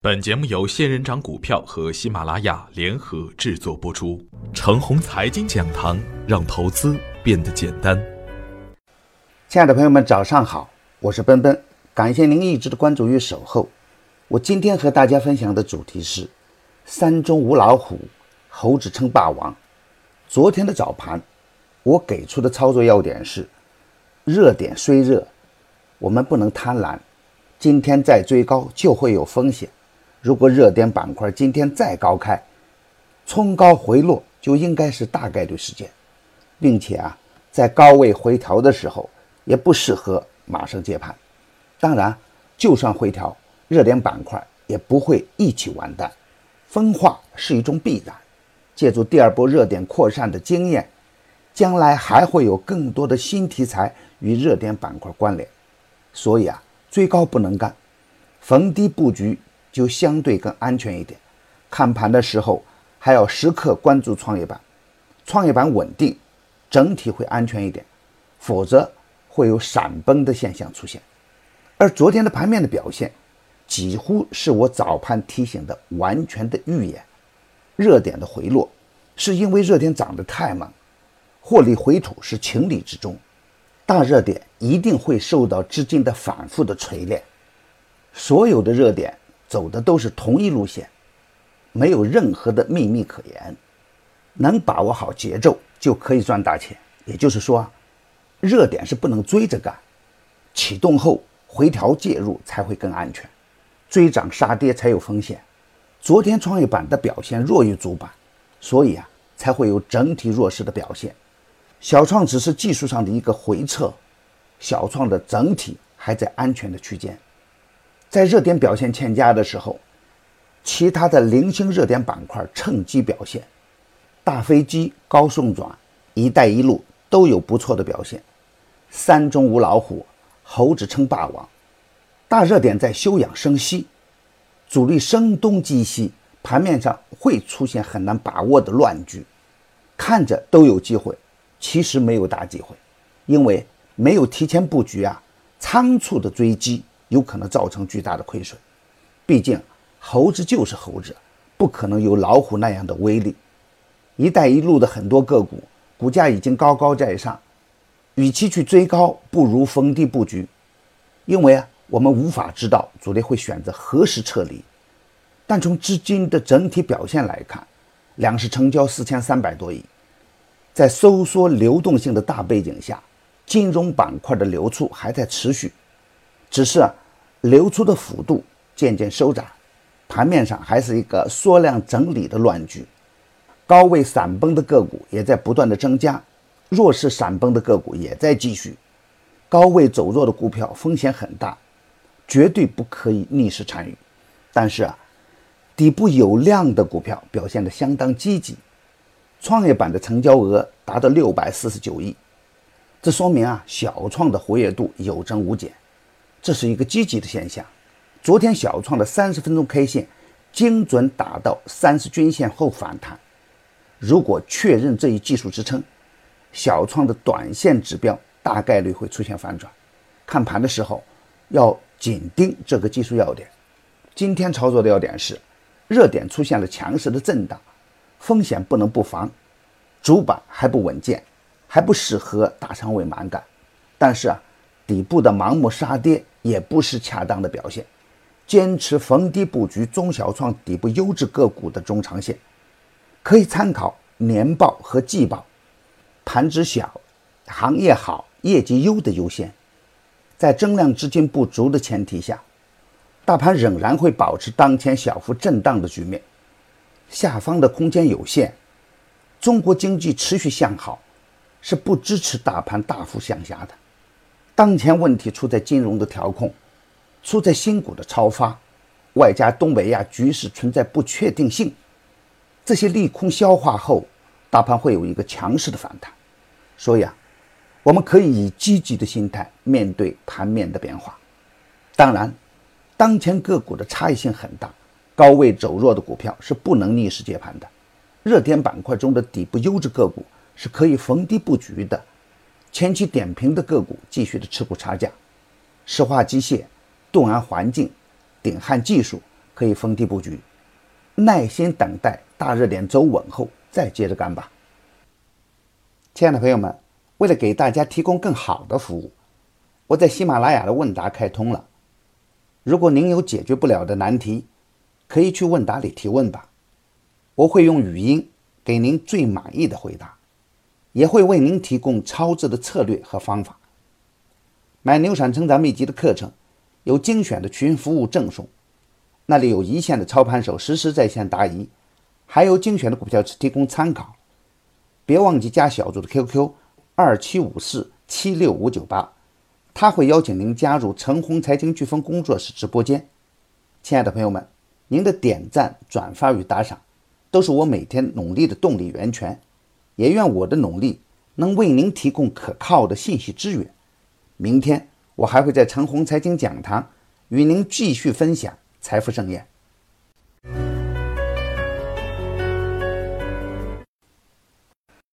本节目由仙人掌股票和喜马拉雅联合制作播出。程红财经讲堂，让投资变得简单。亲爱的朋友们，早上好，我是奔奔，感谢您一直的关注与守候。我今天和大家分享的主题是“山中无老虎，猴子称霸王”。昨天的早盘，我给出的操作要点是：热点虽热，我们不能贪婪，今天再追高就会有风险。如果热点板块今天再高开，冲高回落就应该是大概率事件，并且啊，在高位回调的时候也不适合马上接盘。当然，就算回调，热点板块也不会一起完蛋，分化是一种必然。借助第二波热点扩散的经验，将来还会有更多的新题材与热点板块关联。所以啊，追高不能干，逢低布局。就相对更安全一点。看盘的时候还要时刻关注创业板，创业板稳定，整体会安全一点，否则会有闪崩的现象出现。而昨天的盘面的表现，几乎是我早盘提醒的完全的预言。热点的回落，是因为热点涨得太猛，获利回吐是情理之中。大热点一定会受到资金的反复的锤炼，所有的热点。走的都是同一路线，没有任何的秘密可言，能把握好节奏就可以赚大钱。也就是说，热点是不能追着干，启动后回调介入才会更安全，追涨杀跌才有风险。昨天创业板的表现弱于主板，所以啊才会有整体弱势的表现。小创只是技术上的一个回撤，小创的整体还在安全的区间。在热点表现欠佳的时候，其他的零星热点板块趁机表现，大飞机、高送转、一带一路都有不错的表现。山中无老虎，猴子称霸王。大热点在休养生息，主力声东击西，盘面上会出现很难把握的乱局，看着都有机会，其实没有大机会，因为没有提前布局啊，仓促的追击。有可能造成巨大的亏损，毕竟猴子就是猴子，不可能有老虎那样的威力。一带一路的很多个股股价已经高高在上，与其去追高，不如逢低布局。因为啊，我们无法知道主力会选择何时撤离。但从资金的整体表现来看，两市成交四千三百多亿，在收缩流动性的大背景下，金融板块的流出还在持续。只是流出的幅度渐渐收窄，盘面上还是一个缩量整理的乱局，高位闪崩的个股也在不断的增加，弱势闪崩的个股也在继续，高位走弱的股票风险很大，绝对不可以逆势参与。但是啊，底部有量的股票表现的相当积极，创业板的成交额达到六百四十九亿，这说明啊小创的活跃度有增无减。这是一个积极的现象。昨天小创的三十分钟 K 线精准打到三十均线后反弹，如果确认这一技术支撑，小创的短线指标大概率会出现反转。看盘的时候要紧盯这个技术要点。今天操作的要点是，热点出现了强势的震荡，风险不能不防。主板还不稳健，还不适合大仓位满杆。但是啊。底部的盲目杀跌也不是恰当的表现，坚持逢低布局中小创底部优质个股的中长线，可以参考年报和季报，盘子小、行业好、业绩优的优先。在增量资金不足的前提下，大盘仍然会保持当前小幅震荡的局面，下方的空间有限。中国经济持续向好，是不支持大盘大幅向下的。当前问题出在金融的调控，出在新股的超发，外加东北亚局势存在不确定性，这些利空消化后，大盘会有一个强势的反弹。所以啊，我们可以以积极的心态面对盘面的变化。当然，当前个股的差异性很大，高位走弱的股票是不能逆势接盘的。热点板块中的底部优质个股是可以逢低布局的。前期点评的个股继续的持股差价，石化机械、东安环境、鼎汉技术、可以逢低布局，耐心等待大热点走稳后再接着干吧。亲爱的朋友们，为了给大家提供更好的服务，我在喜马拉雅的问答开通了。如果您有解决不了的难题，可以去问答里提问吧，我会用语音给您最满意的回答，也会为您提供超值的策略和方法。买牛产成长秘籍的课程，有精选的群服务赠送，那里有一线的操盘手实时在线答疑，还有精选的股票池提供参考。别忘记加小组的 QQ 二七五四七六五九八，他会邀请您加入陈红财经飓风工作室直播间。亲爱的朋友们，您的点赞、转发与打赏，都是我每天努力的动力源泉。也愿我的努力能为您提供可靠的信息资源。明天我还会在陈红财经讲堂与您继续分享财富盛宴。